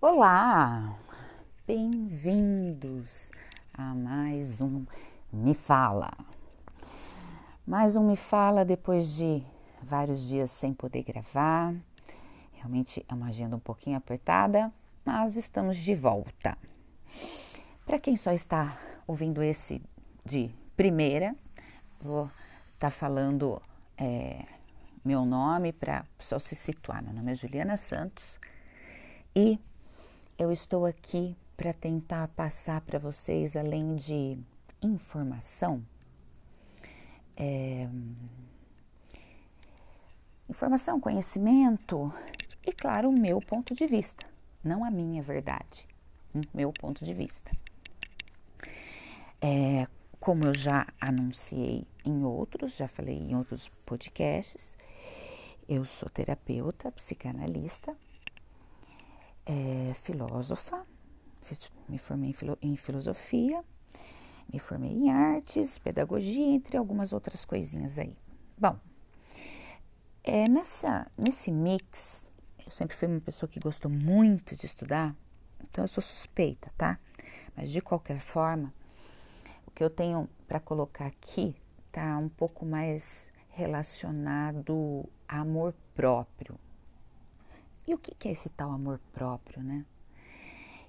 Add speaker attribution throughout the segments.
Speaker 1: Olá, bem-vindos a mais um Me Fala. Mais um Me Fala depois de vários dias sem poder gravar. Realmente é uma agenda um pouquinho apertada, mas estamos de volta. Para quem só está ouvindo esse de primeira, vou estar tá falando é, meu nome para só se situar. Meu nome é Juliana Santos e eu estou aqui para tentar passar para vocês, além de informação, é, informação, conhecimento e, claro, o meu ponto de vista, não a minha verdade, o meu ponto de vista. É, como eu já anunciei em outros, já falei em outros podcasts, eu sou terapeuta, psicanalista, é, filósofa, fiz, me formei em, filo, em, filosofia, me formei em artes, pedagogia, entre algumas outras coisinhas aí. Bom, é, nessa, nesse mix, eu sempre fui uma pessoa que gostou muito de estudar, então eu sou suspeita, tá? Mas de qualquer forma, o que eu tenho para colocar aqui tá um pouco mais relacionado a amor próprio, e o que é esse tal amor próprio, né?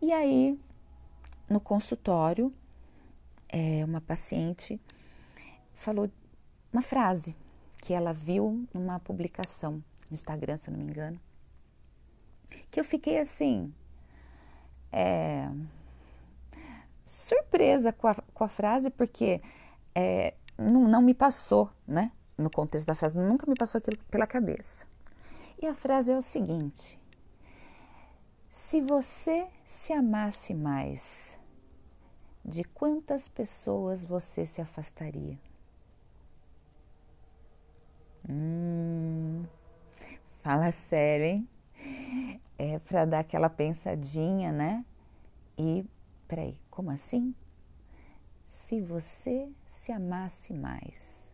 Speaker 1: E aí, no consultório, é, uma paciente falou uma frase que ela viu numa publicação no Instagram, se eu não me engano, que eu fiquei assim, é, surpresa com a, com a frase, porque é, não, não me passou, né? No contexto da frase, nunca me passou aquilo pela cabeça. E a frase é o seguinte: Se você se amasse mais, de quantas pessoas você se afastaria? Hum, fala sério, hein? É para dar aquela pensadinha, né? E, peraí, como assim? Se você se amasse mais,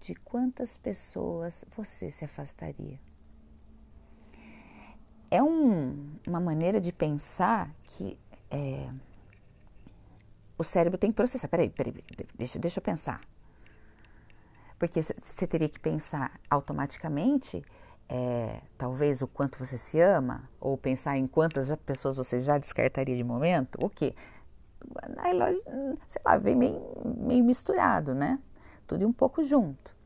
Speaker 1: de quantas pessoas você se afastaria? É um, uma maneira de pensar que é, o cérebro tem que processar. Peraí, peraí, deixa, deixa eu pensar. Porque você teria que pensar automaticamente, é, talvez o quanto você se ama, ou pensar em quantas pessoas você já descartaria de momento, o quê? Aí, sei lá, vem meio, meio misturado, né? Tudo um pouco junto.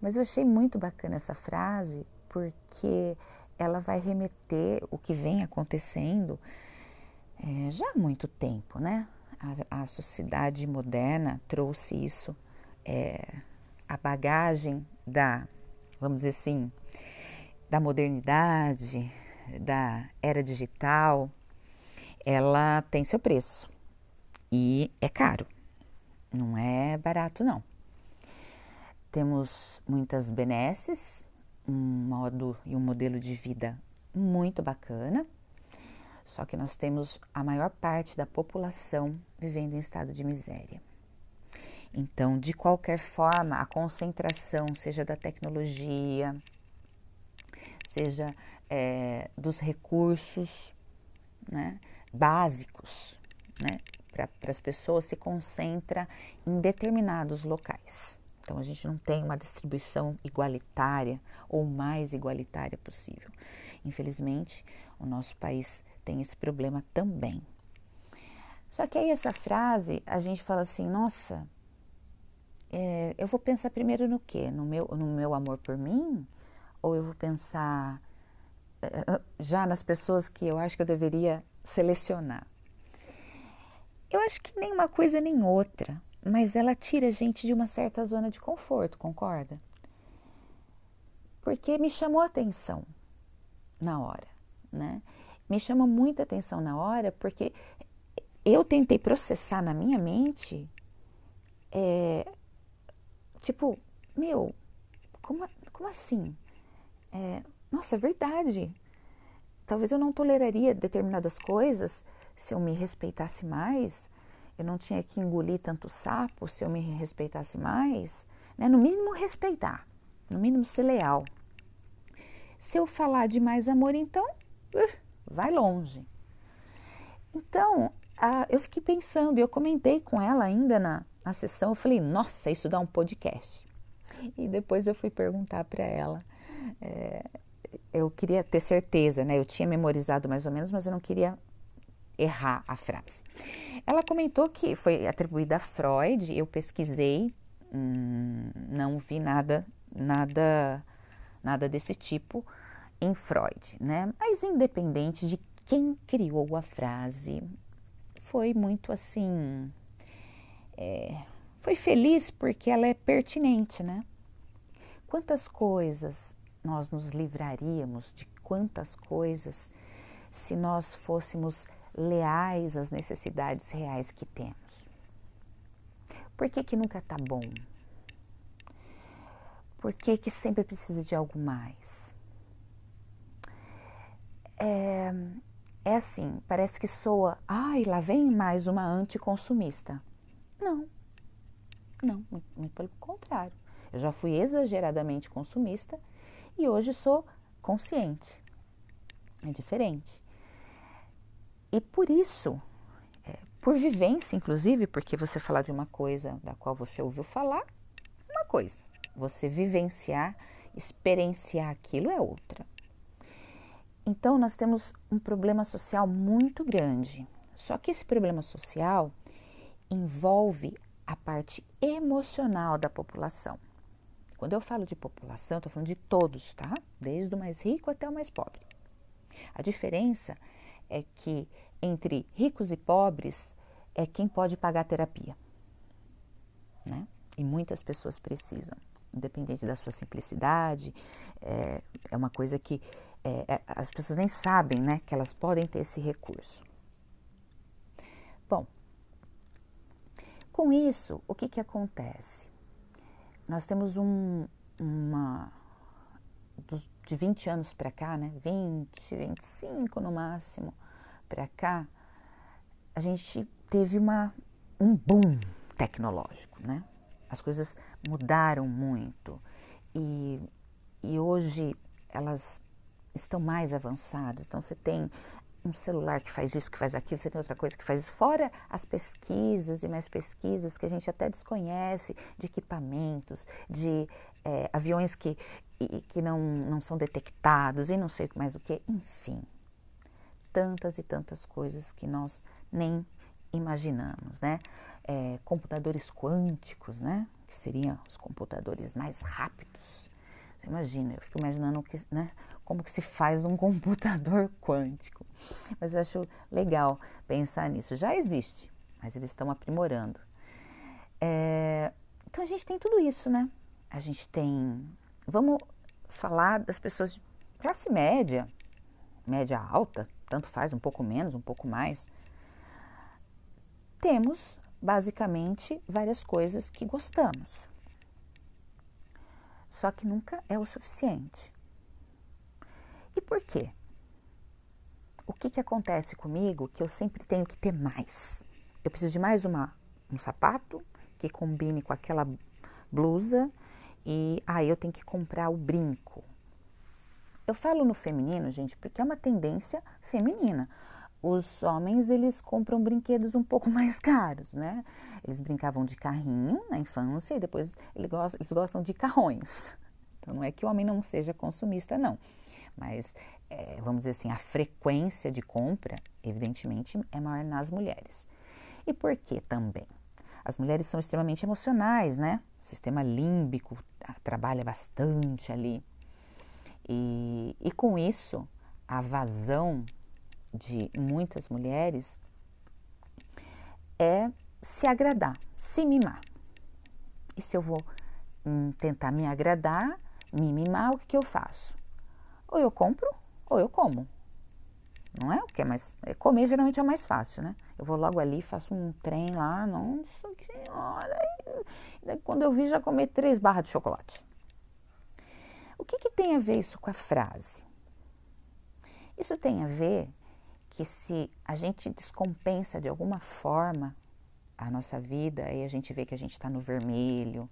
Speaker 1: Mas eu achei muito bacana essa frase, porque ela vai remeter o que vem acontecendo é, já há muito tempo, né? A, a sociedade moderna trouxe isso, é, a bagagem da, vamos dizer assim, da modernidade, da era digital, ela tem seu preço e é caro, não é barato não. Temos muitas benesses, um modo e um modelo de vida muito bacana, só que nós temos a maior parte da população vivendo em estado de miséria. Então, de qualquer forma, a concentração, seja da tecnologia, seja é, dos recursos né, básicos né, para as pessoas, se concentra em determinados locais. Então a gente não tem uma distribuição igualitária ou mais igualitária possível. Infelizmente, o nosso país tem esse problema também. Só que aí essa frase a gente fala assim, nossa, é, eu vou pensar primeiro no quê? No meu, no meu amor por mim? Ou eu vou pensar é, já nas pessoas que eu acho que eu deveria selecionar? Eu acho que nem uma coisa nem outra mas ela tira a gente de uma certa zona de conforto, concorda? Porque me chamou atenção na hora, né? Me chamou muita atenção na hora porque eu tentei processar na minha mente, é, tipo, meu, como, como assim? É, nossa, é verdade. Talvez eu não toleraria determinadas coisas se eu me respeitasse mais, eu não tinha que engolir tanto sapo se eu me respeitasse mais, né? No mínimo respeitar, no mínimo ser leal. Se eu falar de mais amor, então uh, vai longe. Então, a, eu fiquei pensando, eu comentei com ela ainda na, na sessão, eu falei, nossa, isso dá um podcast. E depois eu fui perguntar para ela. É, eu queria ter certeza, né? Eu tinha memorizado mais ou menos, mas eu não queria errar a frase. Ela comentou que foi atribuída a Freud, eu pesquisei, hum, não vi nada, nada, nada desse tipo em Freud, né? Mas independente de quem criou a frase, foi muito assim, é, foi feliz porque ela é pertinente, né? Quantas coisas nós nos livraríamos de quantas coisas se nós fôssemos leais às necessidades reais que temos. Por que, que nunca está bom? Por que, que sempre precisa de algo mais? É, é assim, parece que soa, ai, lá vem mais uma anticonsumista. Não, não, muito, pelo contrário. Eu já fui exageradamente consumista e hoje sou consciente. É diferente. E por isso, é, por vivência, inclusive, porque você falar de uma coisa da qual você ouviu falar, uma coisa. Você vivenciar, experienciar aquilo é outra. Então, nós temos um problema social muito grande. Só que esse problema social envolve a parte emocional da população. Quando eu falo de população, estou falando de todos, tá? Desde o mais rico até o mais pobre. A diferença é que entre ricos e pobres é quem pode pagar terapia. Né? E muitas pessoas precisam, independente da sua simplicidade, é, é uma coisa que é, é, as pessoas nem sabem né, que elas podem ter esse recurso. Bom, com isso, o que, que acontece? Nós temos um, uma. Dos, de 20 anos para cá, né? 20, 25 no máximo, para cá, a gente teve uma, um boom tecnológico, né? As coisas mudaram muito e, e hoje elas estão mais avançadas. Então você tem um celular que faz isso, que faz aquilo, você tem outra coisa que faz isso. Fora as pesquisas e mais pesquisas que a gente até desconhece de equipamentos, de é, aviões que, que não, não são detectados e não sei mais o que, enfim tantas e tantas coisas que nós nem imaginamos, né? É, computadores quânticos, né? Que seriam os computadores mais rápidos. Você imagina, eu fico imaginando que, né, como que se faz um computador quântico. Mas eu acho legal pensar nisso. Já existe, mas eles estão aprimorando. É, então a gente tem tudo isso, né? A gente tem. Vamos falar das pessoas de classe média, média alta, tanto faz, um pouco menos, um pouco mais. Temos basicamente várias coisas que gostamos. Só que nunca é o suficiente. E por quê? O que, que acontece comigo que eu sempre tenho que ter mais? Eu preciso de mais uma, um sapato que combine com aquela blusa e aí ah, eu tenho que comprar o brinco. Eu falo no feminino, gente, porque é uma tendência feminina. Os homens, eles compram brinquedos um pouco mais caros, né? Eles brincavam de carrinho na infância e depois eles gostam, de carrões. Então, não é que o homem não seja consumista, não. Mas, é, vamos dizer assim, a frequência de compra, evidentemente, é maior nas mulheres. E por que também? As mulheres são extremamente emocionais, né? O sistema límbico ah, trabalha bastante ali. E, e com isso, a vazão de muitas mulheres é se agradar, se mimar. E se eu vou hum, tentar me agradar, me mimar, o que, que eu faço? Ou eu compro, ou eu como. Não é o que é mais. É comer geralmente é o mais fácil, né? Eu vou logo ali, faço um trem lá, nossa senhora. E quando eu vi, já comi três barras de chocolate. O que, que tem a ver isso com a frase? Isso tem a ver que se a gente descompensa de alguma forma a nossa vida e a gente vê que a gente está no vermelho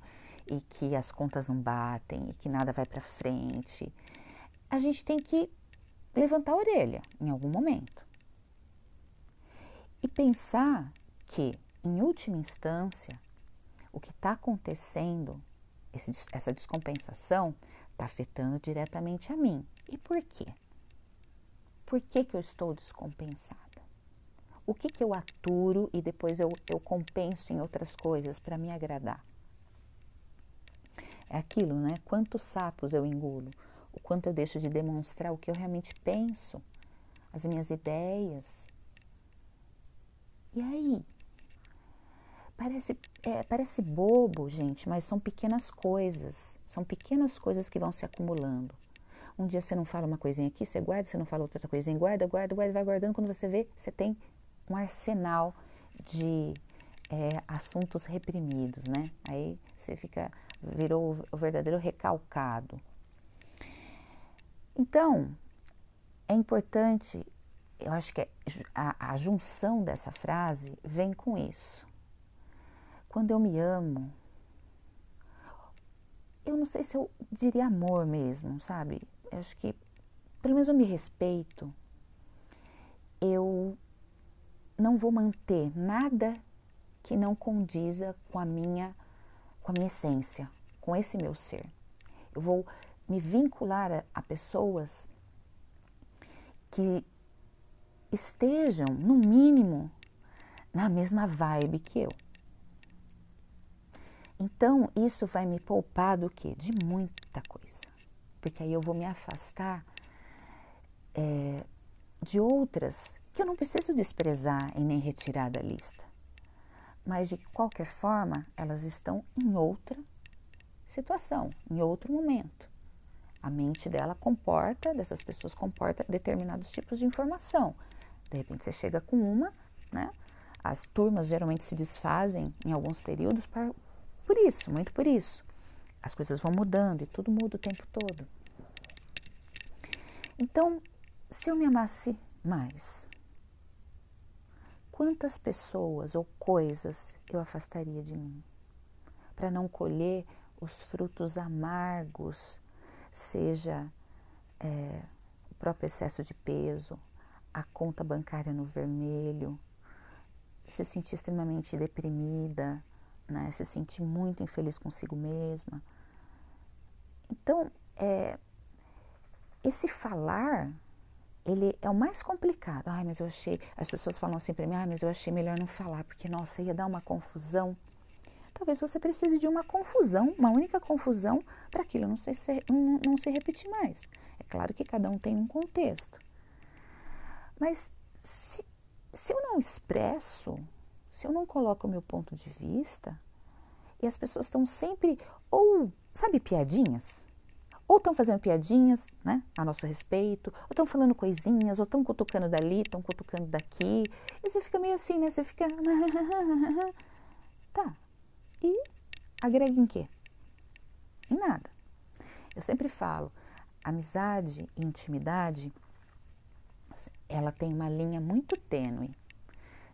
Speaker 1: e que as contas não batem e que nada vai para frente, a gente tem que levantar a orelha em algum momento. E pensar que, em última instância, o que está acontecendo, esse, essa descompensação, está afetando diretamente a mim. E por quê? Por que, que eu estou descompensada? O que, que eu aturo e depois eu, eu compenso em outras coisas para me agradar? É aquilo, né? Quantos sapos eu engulo? O quanto eu deixo de demonstrar o que eu realmente penso, as minhas ideias. E aí? Parece, é, parece bobo, gente, mas são pequenas coisas. São pequenas coisas que vão se acumulando. Um dia você não fala uma coisinha aqui, você guarda, você não fala outra coisinha, guarda, guarda, guarda, vai guardando. Quando você vê, você tem um arsenal de é, assuntos reprimidos, né? Aí você fica, virou o verdadeiro recalcado. Então, é importante, eu acho que é a, a junção dessa frase vem com isso. Quando eu me amo, eu não sei se eu diria amor mesmo, sabe? Eu acho que, pelo menos eu me respeito, eu não vou manter nada que não condiza com a minha com a minha essência, com esse meu ser. Eu vou me vincular a, a pessoas que estejam, no mínimo, na mesma vibe que eu. Então, isso vai me poupar do quê? De muita coisa. Porque aí eu vou me afastar é, de outras que eu não preciso desprezar e nem retirar da lista. Mas de qualquer forma, elas estão em outra situação, em outro momento. A mente dela comporta, dessas pessoas comporta determinados tipos de informação. De repente você chega com uma, né? As turmas geralmente se desfazem em alguns períodos por, por isso, muito por isso. As coisas vão mudando e tudo muda o tempo todo. Então, se eu me amasse mais, quantas pessoas ou coisas eu afastaria de mim para não colher os frutos amargos, seja é, o próprio excesso de peso, a conta bancária no vermelho, se sentir extremamente deprimida, né? se sentir muito infeliz consigo mesma. Então, é, esse falar ele é o mais complicado. Ai, mas eu achei. As pessoas falam assim para mim, ah, mas eu achei melhor não falar, porque nossa, ia dar uma confusão. Talvez você precise de uma confusão, uma única confusão, para aquilo não se, não, não se repetir mais. É claro que cada um tem um contexto. Mas se, se eu não expresso, se eu não coloco o meu ponto de vista, e as pessoas estão sempre, ou, sabe, piadinhas? ou estão fazendo piadinhas né, a nosso respeito, ou estão falando coisinhas, ou estão cutucando dali, estão cutucando daqui. E você fica meio assim, né? Você fica. tá. E agrega em quê? Em nada. Eu sempre falo, amizade e intimidade, ela tem uma linha muito tênue.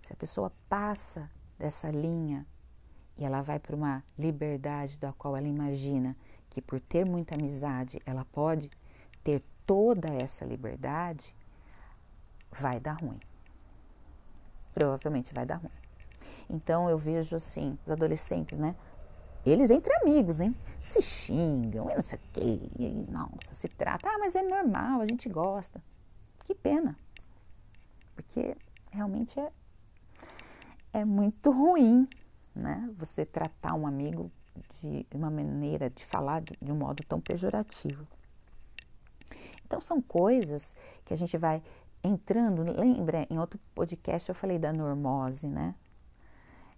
Speaker 1: Se a pessoa passa dessa linha e ela vai para uma liberdade da qual ela imagina que por ter muita amizade ela pode ter toda essa liberdade, vai dar ruim. Provavelmente vai dar ruim. Então eu vejo assim, os adolescentes, né? Eles entre amigos, hein? Se xingam, eu não sei o quê. E, nossa, se trata. Ah, mas é normal, a gente gosta. Que pena. Porque realmente é, é muito ruim, né? Você tratar um amigo de uma maneira de falar de, um modo tão pejorativo. Então são coisas que a gente vai entrando. Lembra, em outro podcast eu falei da normose, né?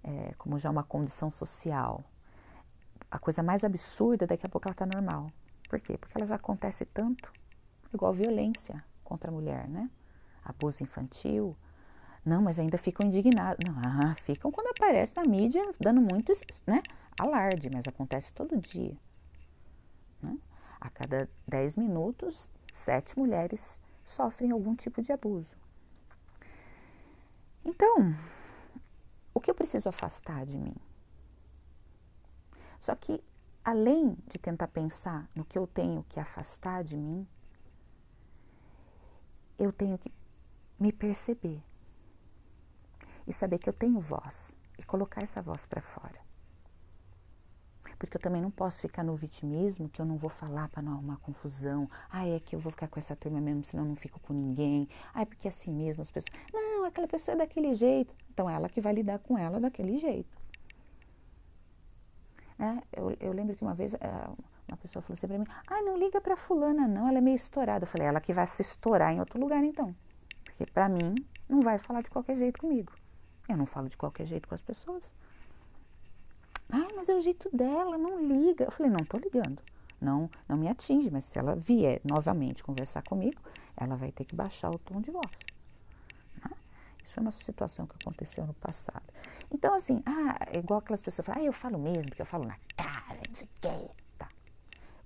Speaker 1: É, como já uma condição social. A coisa mais absurda, daqui a pouco ela está normal. Por quê? Porque ela já acontece tanto, igual violência contra a mulher, né? Abuso infantil. Não, mas ainda ficam indignados. Não, ah, ficam quando aparece na mídia, dando muito, né? alarde, mas acontece todo dia. Né? A cada 10 minutos, sete mulheres sofrem algum tipo de abuso. Então, o que eu preciso afastar de mim? Só que, além de tentar pensar no que eu tenho que afastar de mim, eu tenho que me perceber e saber que eu tenho voz e colocar essa voz para fora. Porque eu também não posso ficar no vitimismo que eu não vou falar para não arrumar confusão. Ah, é que eu vou ficar com essa turma mesmo, senão eu não fico com ninguém. Ah, é porque assim mesmo as pessoas. Não, aquela pessoa é daquele jeito. Então ela que vai lidar com ela daquele jeito. É, eu, eu, lembro que uma vez é, uma pessoa falou assim para mim: ah, não liga para fulana, não, ela é meio estourada. Eu falei: ela que vai se estourar em outro lugar então. Porque para mim não vai falar de qualquer jeito comigo. Eu não falo de qualquer jeito com as pessoas. Ai, mas é o jeito dela, não liga. Eu falei, não estou ligando. Não, não me atinge, mas se ela vier novamente conversar comigo, ela vai ter que baixar o tom de voz. Né? Isso foi uma situação que aconteceu no passado. Então, assim, ah, é igual aquelas pessoas falam, ah, eu falo mesmo, porque eu falo na cara, não sei o quê. Tá.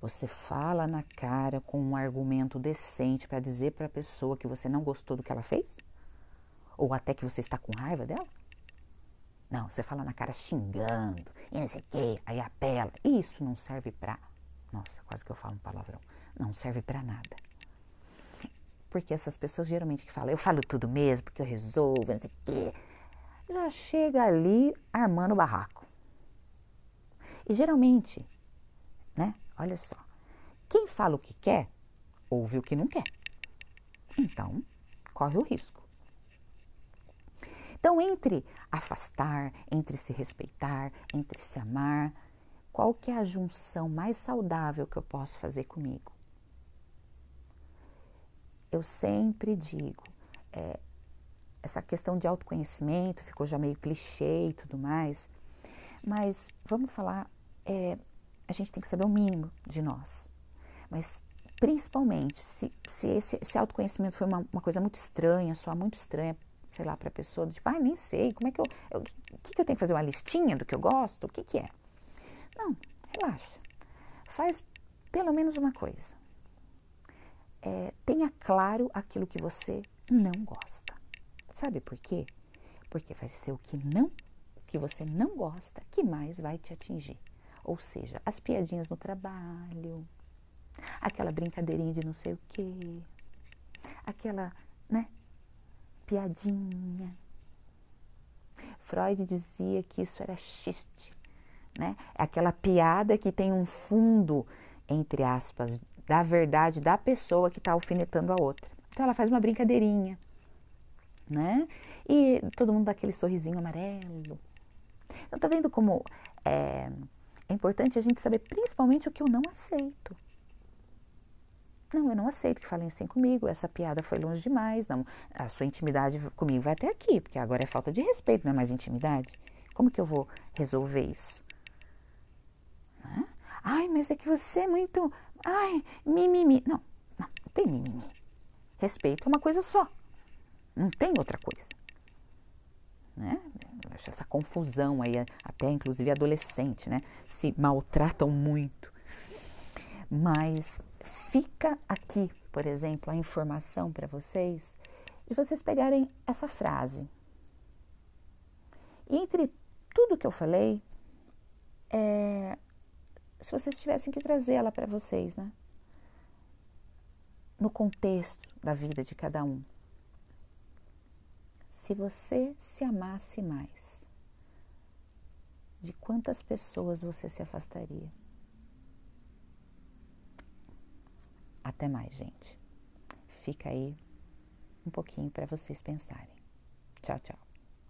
Speaker 1: Você fala na cara com um argumento decente para dizer para a pessoa que você não gostou do que ela fez? Ou até que você está com raiva dela? Não, você fala na cara xingando e não sei o quê, aí apela. Isso não serve para. Nossa, quase que eu falo um palavrão. Não serve para nada. Porque essas pessoas geralmente que falam, eu falo tudo mesmo, porque eu resolvo, não sei o quê, já chega ali armando o barraco. E geralmente, né? Olha só, quem fala o que quer, ouve o que não quer. Então, corre o risco. Então, entre afastar, entre se respeitar, entre se amar, qual que é a junção mais saudável que eu posso fazer comigo? Eu sempre digo, é, essa questão de autoconhecimento ficou já meio clichê e tudo mais, mas vamos falar, é, a gente tem que saber o mínimo de nós. Mas principalmente, se, se esse, esse autoconhecimento foi uma, uma coisa muito estranha, soar muito estranha sei lá, para a pessoa, tipo, ah, nem sei, como é que eu, eu, o que, que eu tenho que fazer, uma listinha do que eu gosto, o que que é? Não, relaxa, faz pelo menos uma coisa, é, tenha claro aquilo que você não gosta, sabe por quê? Porque vai ser o que não, o que você não gosta que mais vai te atingir, ou seja, as piadinhas no trabalho, aquela brincadeirinha de não sei o quê, aquela, né, piadinha. Freud dizia que isso era xiste, né? É aquela piada que tem um fundo, entre aspas, da verdade da pessoa que está alfinetando a outra. Então ela faz uma brincadeirinha, né? E todo mundo dá aquele sorrisinho amarelo. Então tá vendo como é, é importante a gente saber principalmente o que eu não aceito. Não, eu não aceito que falem assim comigo, essa piada foi longe demais, não, a sua intimidade comigo vai até aqui, porque agora é falta de respeito, não é mais intimidade. Como que eu vou resolver isso? Ai, mas é que você é muito. Ai, mimimi. Não, não, não tem mimimi. Respeito é uma coisa só. Não tem outra coisa. Né? Essa confusão aí, até inclusive adolescente, né? Se maltratam muito. Mas fica aqui, por exemplo, a informação para vocês de vocês pegarem essa frase. E entre tudo que eu falei, é, se vocês tivessem que trazer ela para vocês, né? No contexto da vida de cada um. Se você se amasse mais, de quantas pessoas você se afastaria? Até mais, gente. Fica aí um pouquinho para vocês pensarem. Tchau, tchau.